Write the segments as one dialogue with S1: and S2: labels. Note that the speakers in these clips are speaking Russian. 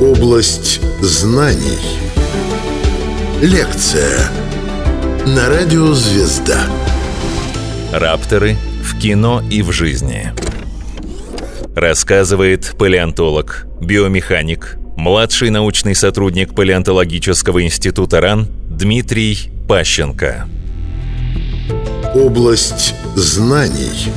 S1: Область знаний. Лекция на радио «Звезда».
S2: Рапторы в кино и в жизни. Рассказывает палеонтолог, биомеханик, младший научный сотрудник палеонтологического института РАН Дмитрий Пащенко.
S1: Область знаний.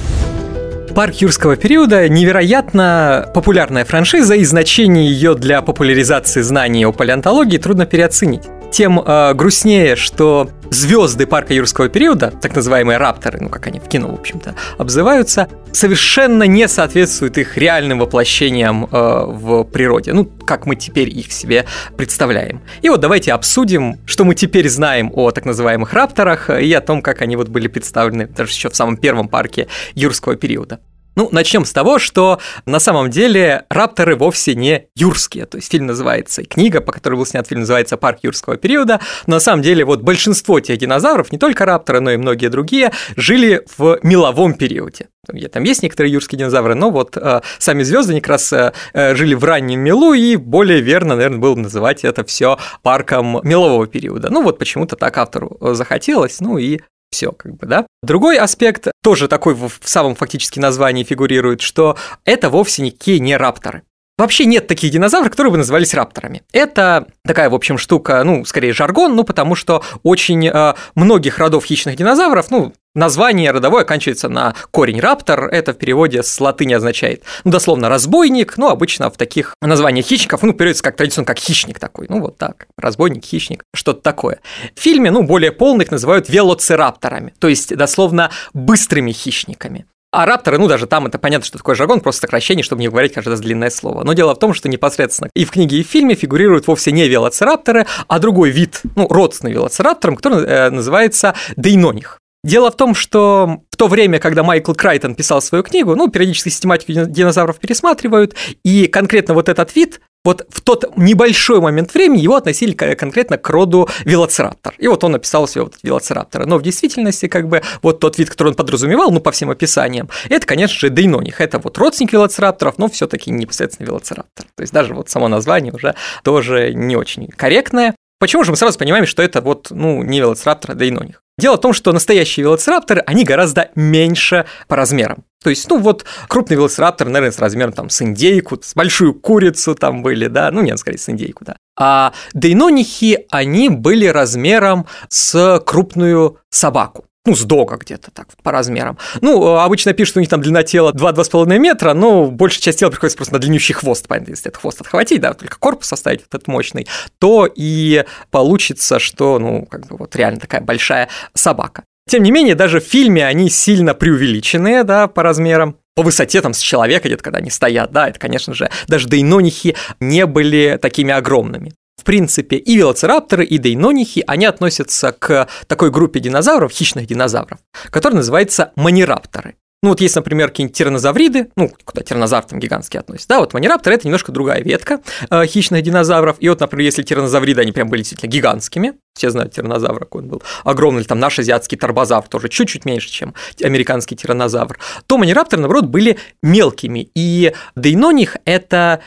S3: Парк юрского периода – невероятно популярная франшиза, и значение ее для популяризации знаний о палеонтологии трудно переоценить тем э, грустнее, что звезды парка юрского периода, так называемые рапторы, ну как они в кино, в общем-то, обзываются, совершенно не соответствуют их реальным воплощениям э, в природе. Ну, как мы теперь их себе представляем. И вот давайте обсудим, что мы теперь знаем о так называемых рапторах и о том, как они вот были представлены даже еще в самом первом парке юрского периода. Ну, начнем с того, что на самом деле рапторы вовсе не юрские. То есть фильм называется, книга, по которой был снят фильм, называется «Парк юрского периода». Но на самом деле вот большинство тех динозавров, не только рапторы, но и многие другие, жили в меловом периоде. Там есть некоторые юрские динозавры, но вот э, сами звезды как раз э, э, жили в раннем мелу, и более верно, наверное, было называть это все парком мелового периода. Ну вот почему-то так автору захотелось, ну и все, как бы, да. Другой аспект, тоже такой в самом фактически названии фигурирует, что это вовсе никакие не рапторы. Вообще нет таких динозавров, которые бы назывались рапторами. Это такая, в общем, штука, ну, скорее жаргон, ну, потому что очень э, многих родов хищных динозавров, ну, название родовое оканчивается на корень раптор, это в переводе с латыни означает, ну, дословно, разбойник, ну, обычно в таких названиях хищников, ну, переводится как традиционно, как хищник такой, ну, вот так, разбойник, хищник, что-то такое. В фильме, ну, более полных называют велоцирапторами, то есть, дословно, быстрыми хищниками. А рапторы, ну даже там это понятно, что такое жаргон, просто сокращение, чтобы не говорить каждое длинное слово. Но дело в том, что непосредственно и в книге, и в фильме фигурируют вовсе не велоцирапторы, а другой вид, ну, родственный велоцирапторам, который э, называется дейноних. Дело в том, что в то время, когда Майкл Крайтон писал свою книгу, ну, периодически систематику динозавров пересматривают, и конкретно вот этот вид вот в тот небольшой момент времени его относили конкретно к роду велоцираптор. И вот он написал себе вот велоцираптора. Но в действительности, как бы, вот тот вид, который он подразумевал, ну, по всем описаниям, это, конечно же, дейноних. Это вот родственник велоцирапторов, но все таки непосредственно велоцираптор. То есть даже вот само название уже тоже не очень корректное. Почему же мы сразу понимаем, что это вот, ну, не велоцираптор, а дейноних? Дело в том, что настоящие велоцирапторы, они гораздо меньше по размерам. То есть, ну вот, крупный велоцираптор, наверное, с размером там с индейку, с большую курицу там были, да, ну нет, скорее с индейку, да. А дейнонихи, они были размером с крупную собаку ну, с дога где-то так, по размерам. Ну, обычно пишут, у них там длина тела 2-2,5 метра, но большая часть тела приходится просто на длиннющий хвост, понятно, если этот хвост отхватить, да, только корпус оставить этот мощный, то и получится, что, ну, как бы вот реально такая большая собака. Тем не менее, даже в фильме они сильно преувеличенные, да, по размерам по высоте там с человека где-то, когда они стоят, да, это, конечно же, даже дейнонихи не были такими огромными принципе, и велоцирапторы, и дейнонихи, они относятся к такой группе динозавров, хищных динозавров, которая называется манирапторы. Ну вот есть, например, какие-нибудь тиранозавриды, ну, куда тиранозавр там гигантский относится, да, вот манирапторы – это немножко другая ветка э, хищных динозавров, и вот, например, если тиранозавриды, они прям были действительно гигантскими, все знают тиранозавра, какой он был огромный, там наш азиатский торбозавр тоже чуть-чуть меньше, чем американский тиранозавр, то манирапторы, наоборот, были мелкими, и дейноних – это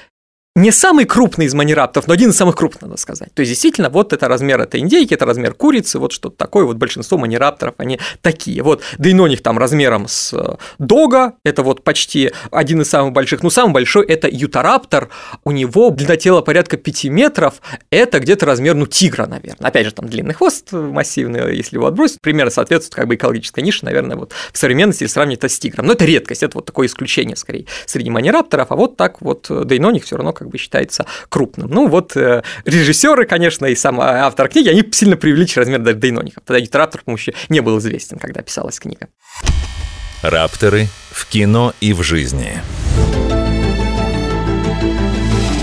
S3: не самый крупный из манираптов, но один из самых крупных, надо сказать. То есть, действительно, вот это размер этой индейки, это размер курицы, вот что-то такое, вот большинство манирапторов, они такие. Вот дейноних там размером с э, дога, это вот почти один из самых больших, ну, самый большой – это ютараптор, у него длина тела порядка 5 метров, это где-то размер, ну, тигра, наверное. Опять же, там длинный хвост массивный, если его отбросить, примерно соответствует как бы экологической нише, наверное, вот в современности, сравнить это с тигром. Но это редкость, это вот такое исключение, скорее, среди манирапторов, а вот так вот дейноних все равно как бы считается крупным. Ну вот э, режиссеры, конечно, и сам автор книги, они сильно преувеличили размер дейноников. Тогда литератор, по еще не был известен, когда писалась книга.
S2: Рапторы в кино и в жизни.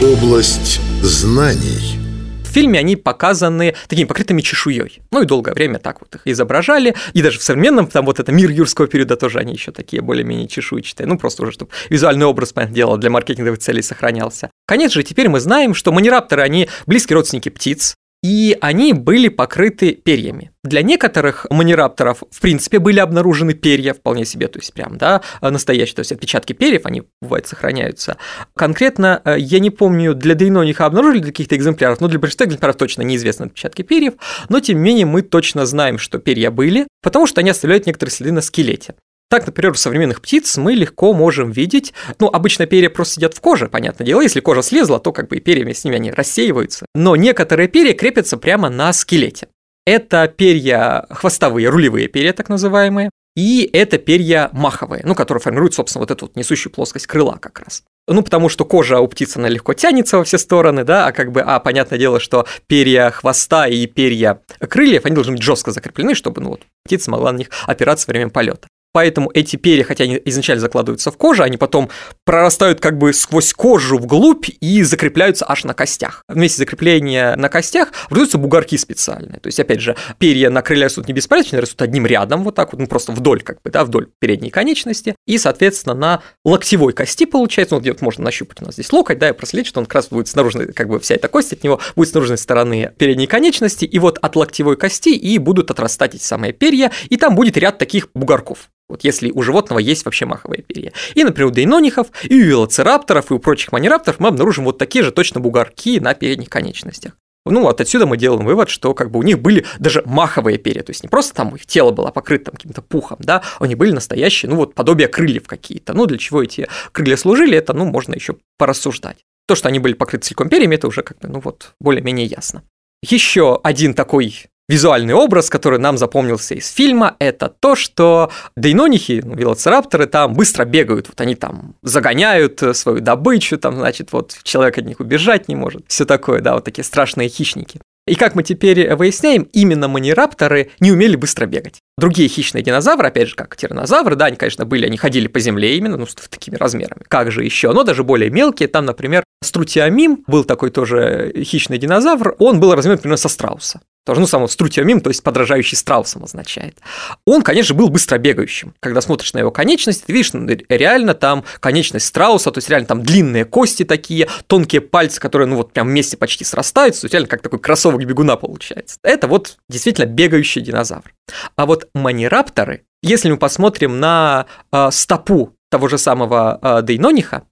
S1: Область знаний –
S3: фильме они показаны такими покрытыми чешуей. Ну и долгое время так вот их изображали. И даже в современном, там вот это мир юрского периода тоже они еще такие более-менее чешуйчатые. Ну просто уже, чтобы визуальный образ, понятное дело, для маркетинговых целей сохранялся. Конечно же, теперь мы знаем, что манирапторы, они близкие родственники птиц, и они были покрыты перьями. Для некоторых манирапторов, в принципе, были обнаружены перья вполне себе, то есть прям, да, настоящие, то есть отпечатки перьев, они, бывает, сохраняются. Конкретно, э, я не помню, для Дейнониха обнаружили каких-то экземпляров, но для большинства экземпляров точно неизвестны отпечатки перьев, но тем не менее мы точно знаем, что перья были, потому что они оставляют некоторые следы на скелете. Так, например, у современных птиц мы легко можем видеть, ну, обычно перья просто сидят в коже, понятное дело, если кожа слезла, то как бы и перьями с ними они рассеиваются, но некоторые перья крепятся прямо на скелете. Это перья хвостовые, рулевые перья так называемые, и это перья маховые, ну, которые формируют, собственно, вот эту вот несущую плоскость крыла как раз. Ну, потому что кожа у птицы, она легко тянется во все стороны, да, а как бы, а, понятное дело, что перья хвоста и перья крыльев, они должны быть жестко закреплены, чтобы, ну, вот, птица могла на них опираться во время полета. Поэтому эти перья, хотя они изначально закладываются в кожу, они потом прорастают как бы сквозь кожу вглубь и закрепляются аж на костях. Вместе закрепления на костях образуются бугорки специальные. То есть, опять же, перья на крылья растут не беспорядочно, растут одним рядом, вот так вот, ну просто вдоль, как бы, да, вдоль передней конечности. И, соответственно, на локтевой кости получается, ну, где вот можно нащупать у нас здесь локоть, да, и проследить, что он как раз будет с наружной, как бы вся эта кость от него будет с наружной стороны передней конечности, и вот от локтевой кости и будут отрастать эти самые перья, и там будет ряд таких бугорков. Вот если у животного есть вообще маховые перья. И, например, у дейнонихов, и у велоцирапторов, и у прочих манирапторов мы обнаружим вот такие же точно бугорки на передних конечностях. Ну вот отсюда мы делаем вывод, что как бы у них были даже маховые перья, то есть не просто там их тело было покрыто там каким-то пухом, да, они были настоящие, ну вот подобие крыльев какие-то. Ну для чего эти крылья служили, это, ну, можно еще порассуждать. То, что они были покрыты целиком перьями, это уже как бы, ну вот, более-менее ясно. Еще один такой визуальный образ, который нам запомнился из фильма, это то, что дейнонихи, ну, велоцирапторы там быстро бегают, вот они там загоняют э, свою добычу, там, значит, вот человек от них убежать не может, все такое, да, вот такие страшные хищники. И как мы теперь выясняем, именно манирапторы не умели быстро бегать. Другие хищные динозавры, опять же, как тиранозавры, да, они, конечно, были, они ходили по земле именно, ну, с такими размерами. Как же еще? Но даже более мелкие, там, например, струтиамим был такой тоже хищный динозавр, он был размером примерно со страуса тоже, ну, сам струтиомим, то есть подражающий страусам означает. Он, конечно, был быстро бегающим. Когда смотришь на его конечность, ты видишь, ну, реально там конечность страуса, то есть реально там длинные кости такие, тонкие пальцы, которые, ну, вот прям вместе почти срастаются, то есть реально как такой кроссовок бегуна получается. Это вот действительно бегающий динозавр. А вот манирапторы, если мы посмотрим на э, стопу того же самого э, Дейнониха,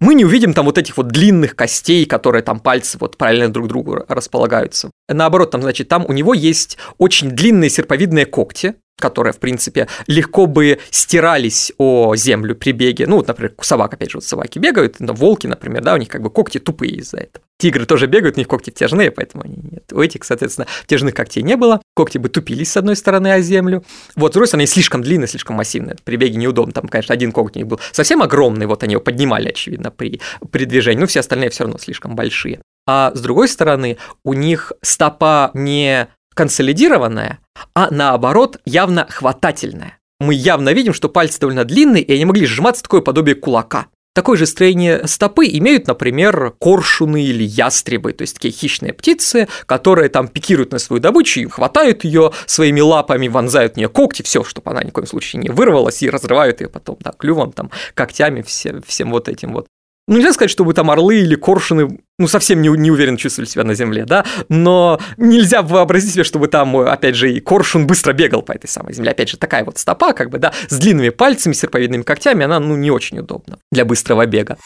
S3: мы не увидим там вот этих вот длинных костей, которые там пальцы вот параллельно друг другу располагаются. Наоборот, там, значит, там у него есть очень длинные серповидные когти, которые, в принципе, легко бы стирались о землю при беге. Ну, вот, например, собак, опять же, вот собаки бегают, но волки, например, да, у них как бы когти тупые из-за этого. Тигры тоже бегают, у них когти втяжные, поэтому они нет. У этих, соответственно, втяжных когтей не было. Когти бы тупились с одной стороны о землю. Вот, с они слишком длинные, слишком массивные. При беге неудобно. Там, конечно, один коготь у них был совсем огромный, вот они его поднимали, очевидно, при, при движении. Но все остальные все равно слишком большие. А с другой стороны, у них стопа не консолидированная, а наоборот явно хватательная. Мы явно видим, что пальцы довольно длинные, и они могли сжиматься такое подобие кулака. Такое же строение стопы имеют, например, коршуны или ястребы, то есть такие хищные птицы, которые там пикируют на свою добычу, хватают ее своими лапами, вонзают в нее когти, все, чтобы она ни в коем случае не вырвалась, и разрывают ее потом, да, клювом, там, когтями, все, всем вот этим вот. Ну, нельзя сказать, чтобы там орлы или коршуны, ну, совсем не, не уверенно чувствовали себя на земле, да, но нельзя вообразить себе, чтобы там, опять же, и коршун быстро бегал по этой самой земле. Опять же, такая вот стопа, как бы, да, с длинными пальцами, серповидными когтями, она, ну, не очень удобна для быстрого бега.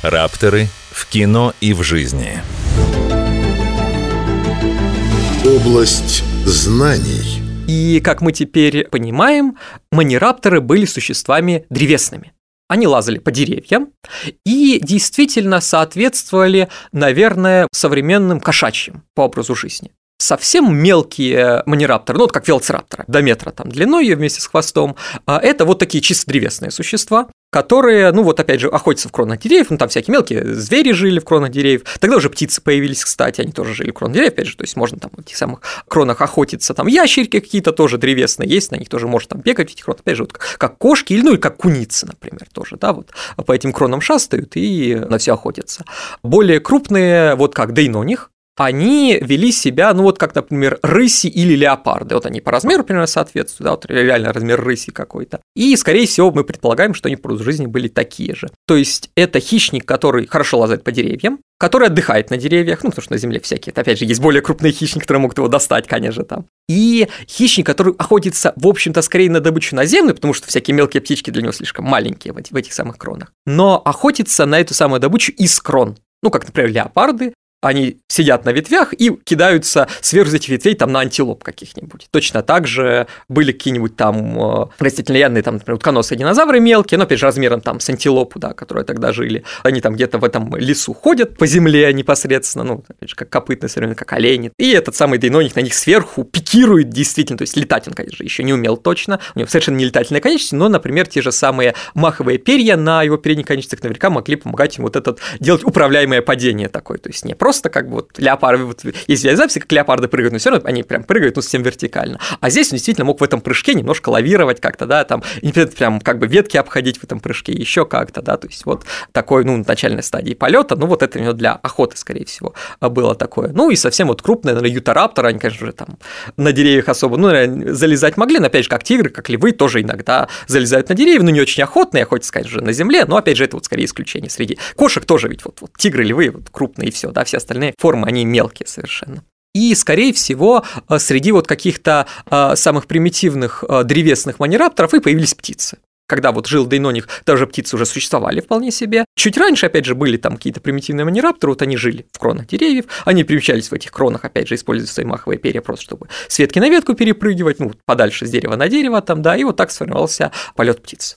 S2: Рапторы в кино и в жизни.
S1: Область знаний.
S3: И, как мы теперь понимаем, манирапторы были существами древесными. Они лазали по деревьям и действительно соответствовали, наверное, современным кошачьим по образу жизни. Совсем мелкие манирапторы, ну вот как велоцирапторы, до метра там длиной вместе с хвостом, а это вот такие чисто древесные существа, которые, ну вот опять же, охотятся в кронах деревьев, ну там всякие мелкие звери жили в кронах деревьев, тогда уже птицы появились, кстати, они тоже жили в кронах деревьев, опять же, то есть можно там в этих самых кронах охотиться, там ящерки какие-то тоже древесные есть, на них тоже можно там бегать в этих кронах, опять же, вот как кошки, или ну и как куницы, например, тоже, да, вот по этим кронам шастают и на все охотятся. Более крупные, вот как дейноних, они вели себя, ну вот как, например, рыси или леопарды. Вот они по размеру примерно соответствуют, да, вот реально размер рыси какой-то. И, скорее всего, мы предполагаем, что они в жизни были такие же. То есть это хищник, который хорошо лазает по деревьям, который отдыхает на деревьях, ну, потому что на земле всякие. Это, опять же, есть более крупные хищники, которые могут его достать, конечно, там. И хищник, который охотится, в общем-то, скорее на добычу наземную, потому что всякие мелкие птички для него слишком маленькие в этих самых кронах, но охотится на эту самую добычу из крон. Ну, как, например, леопарды, они сидят на ветвях и кидаются сверху этих ветвей там на антилоп каких-нибудь. Точно так же были какие-нибудь там э, растительноядные, там, например, утконосые динозавры мелкие, но опять же размером там с антилопу, да, которые тогда жили. Они там где-то в этом лесу ходят по земле непосредственно, ну, опять же, как копытные, современно, как олени. И этот самый дейноник на них сверху пикирует действительно, то есть летать он, конечно, еще не умел точно, у него совершенно не летательные конечности, но, например, те же самые маховые перья на его передних конечностях наверняка могли помогать ему вот этот делать управляемое падение такое, то есть не просто просто как бы вот леопарды, вот есть записи, как леопарды прыгают, но все равно они прям прыгают, ну, совсем вертикально. А здесь он действительно мог в этом прыжке немножко лавировать как-то, да, там, прям как бы ветки обходить в этом прыжке, еще как-то, да, то есть вот такой, ну, начальной стадии полета, ну, вот это у него для охоты, скорее всего, было такое. Ну, и совсем вот крупные, наверное, ютарапторы, они, конечно же, там на деревьях особо, ну, наверное, залезать могли, но, опять же, как тигры, как львы, тоже иногда залезают на деревья, но не очень охотные, охотятся, конечно же, на земле, но, опять же, это вот скорее исключение среди кошек тоже ведь вот, вот тигры, львы, вот крупные и все, да, все остальные формы, они мелкие совершенно. И, скорее всего, э, среди вот каких-то э, самых примитивных э, древесных манирапторов и появились птицы когда вот жил Дейноних, даже птицы уже существовали вполне себе. Чуть раньше, опять же, были там какие-то примитивные манирапторы, вот они жили в кронах деревьев, они примечались в этих кронах, опять же, используя свои маховые перья просто, чтобы с ветки на ветку перепрыгивать, ну, подальше с дерева на дерево там, да, и вот так сформировался полет птиц.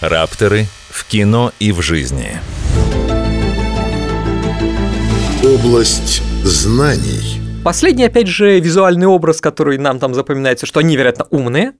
S2: Рапторы в кино и в жизни.
S1: Область знаний.
S3: Последний, опять же, визуальный образ, который нам там запоминается, что они, вероятно, умные,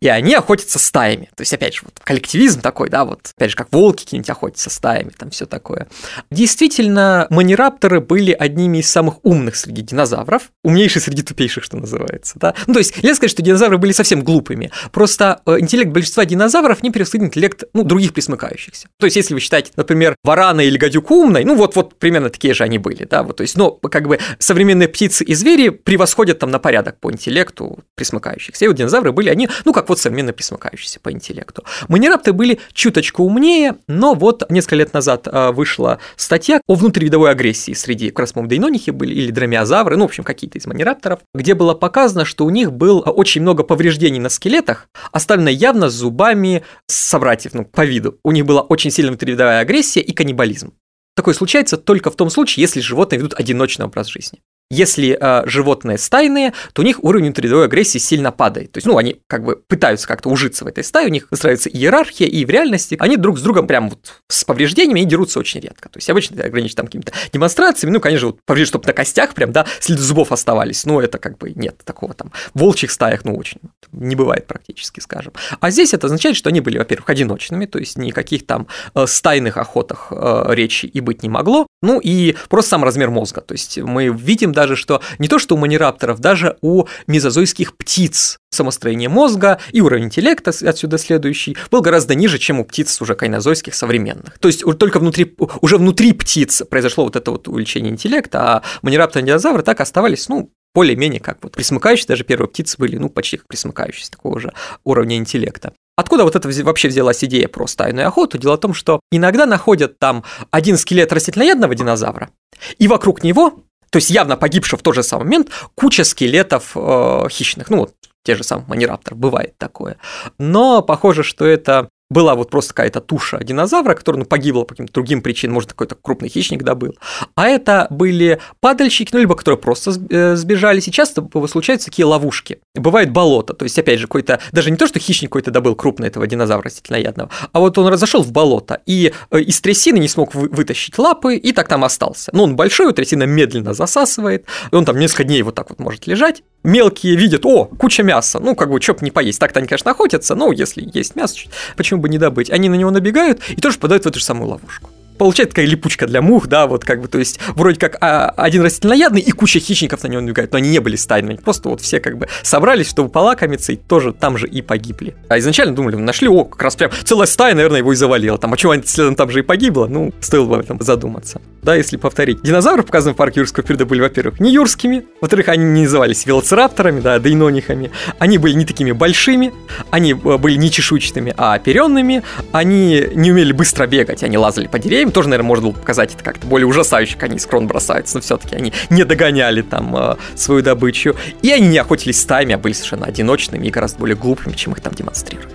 S3: и они охотятся стаями. То есть, опять же, вот коллективизм такой, да, вот, опять же, как волки какие-нибудь охотятся стаями, там все такое. Действительно, манирапторы были одними из самых умных среди динозавров, умнейшие среди тупейших, что называется, да. Ну, то есть, нельзя сказать, что динозавры были совсем глупыми, просто э, интеллект большинства динозавров не превосходит интеллект, ну, других присмыкающихся. То есть, если вы считаете, например, варана или гадюк умной, ну, вот, вот примерно такие же они были, да, вот, то есть, но как бы современные птицы и звери превосходят там на порядок по интеллекту присмыкающихся. И вот динозавры были, они ну, как вот современно присмыкающиеся по интеллекту. Манирапторы были чуточку умнее, но вот несколько лет назад а, вышла статья о внутривидовой агрессии среди, как раз, дейнонихи были, или дромеозавры, ну, в общем, какие-то из манирапторов, где было показано, что у них было очень много повреждений на скелетах, оставлено явно зубами собратьев, ну, по виду. У них была очень сильная внутривидовая агрессия и каннибализм. Такое случается только в том случае, если животные ведут одиночный образ жизни. Если э, животные стайные, то у них уровень внутридовой агрессии сильно падает. То есть, ну, они как бы пытаются как-то ужиться в этой стае, у них выстраивается иерархия, и в реальности они друг с другом прям вот с повреждениями и дерутся очень редко. То есть, обычно это ограничено там какими-то демонстрациями, ну, конечно, вот повреждение, чтобы на костях прям, да, следы зубов оставались, но это как бы нет такого там. В волчьих стаях, ну, очень не бывает практически, скажем. А здесь это означает, что они были, во-первых, одиночными, то есть никаких там э, стайных охотах э, речи и быть не могло, ну, и просто сам размер мозга. То есть мы видим даже, что не то, что у манирапторов, даже у мезозойских птиц самостроение мозга и уровень интеллекта отсюда следующий был гораздо ниже, чем у птиц уже кайнозойских современных. То есть только внутри, уже внутри птиц произошло вот это вот увеличение интеллекта, а манирапторы и динозавры так оставались, ну, более-менее как вот присмыкающиеся, даже первые птицы были, ну, почти как присмыкающиеся такого же уровня интеллекта. Откуда вот это вообще взялась идея про стайную охоту? Дело в том, что иногда находят там один скелет растительноядного динозавра, и вокруг него то есть явно погибшего в тот же самый момент, куча скелетов э, хищных, ну вот те же самые манирапторы, бывает такое. Но похоже, что это была вот просто какая-то туша динозавра, которая ну, погибла по каким-то другим причинам, может, какой-то крупный хищник добыл. А это были падальщики, ну, либо которые просто э, сбежали. Сейчас случаются такие ловушки. Бывает болото, то есть, опять же, какой-то, даже не то, что хищник какой-то добыл крупный этого динозавра растительноядного, а вот он разошел в болото и э, из трясины не смог вытащить лапы и так там остался. Ну, он большой, у трясина медленно засасывает, он там несколько дней вот так вот может лежать. Мелкие видят, о, куча мяса, ну, как бы, чё не поесть. Так-то они, конечно, охотятся, но если есть мясо, почему бы не добыть. Они на него набегают и тоже попадают в эту же самую ловушку. Получается такая липучка для мух, да, вот как бы, то есть вроде как а, один растительноядный и куча хищников на него набегают, но они не были стайными, просто вот все как бы собрались, чтобы полакомиться, и тоже там же и погибли. А изначально думали, нашли, о, как раз прям целая стая, наверное, его и завалила. Там, а чего они следом там же и погибло? Ну, стоило бы об этом задуматься. Да, если повторить. Динозавры, показанные в парке юрского периода, были, во-первых, не юрскими, во-вторых, они не назывались велоцирапторами, да, дейнонихами, они были не такими большими, они э, были не чешуйчатыми, а оперенными, они не умели быстро бегать, они лазали по деревьям, тоже, наверное, можно было показать это как-то более ужасающе, как они с крон бросаются, но все-таки они не догоняли там э, свою добычу, и они не охотились стаями, а были совершенно одиночными и гораздо более глупыми, чем их там демонстрируют.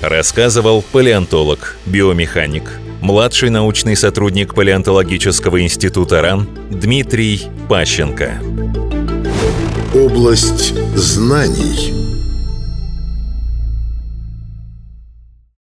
S2: Рассказывал палеонтолог, биомеханик, младший научный сотрудник палеонтологического института РАН Дмитрий Пащенко.
S1: Область знаний –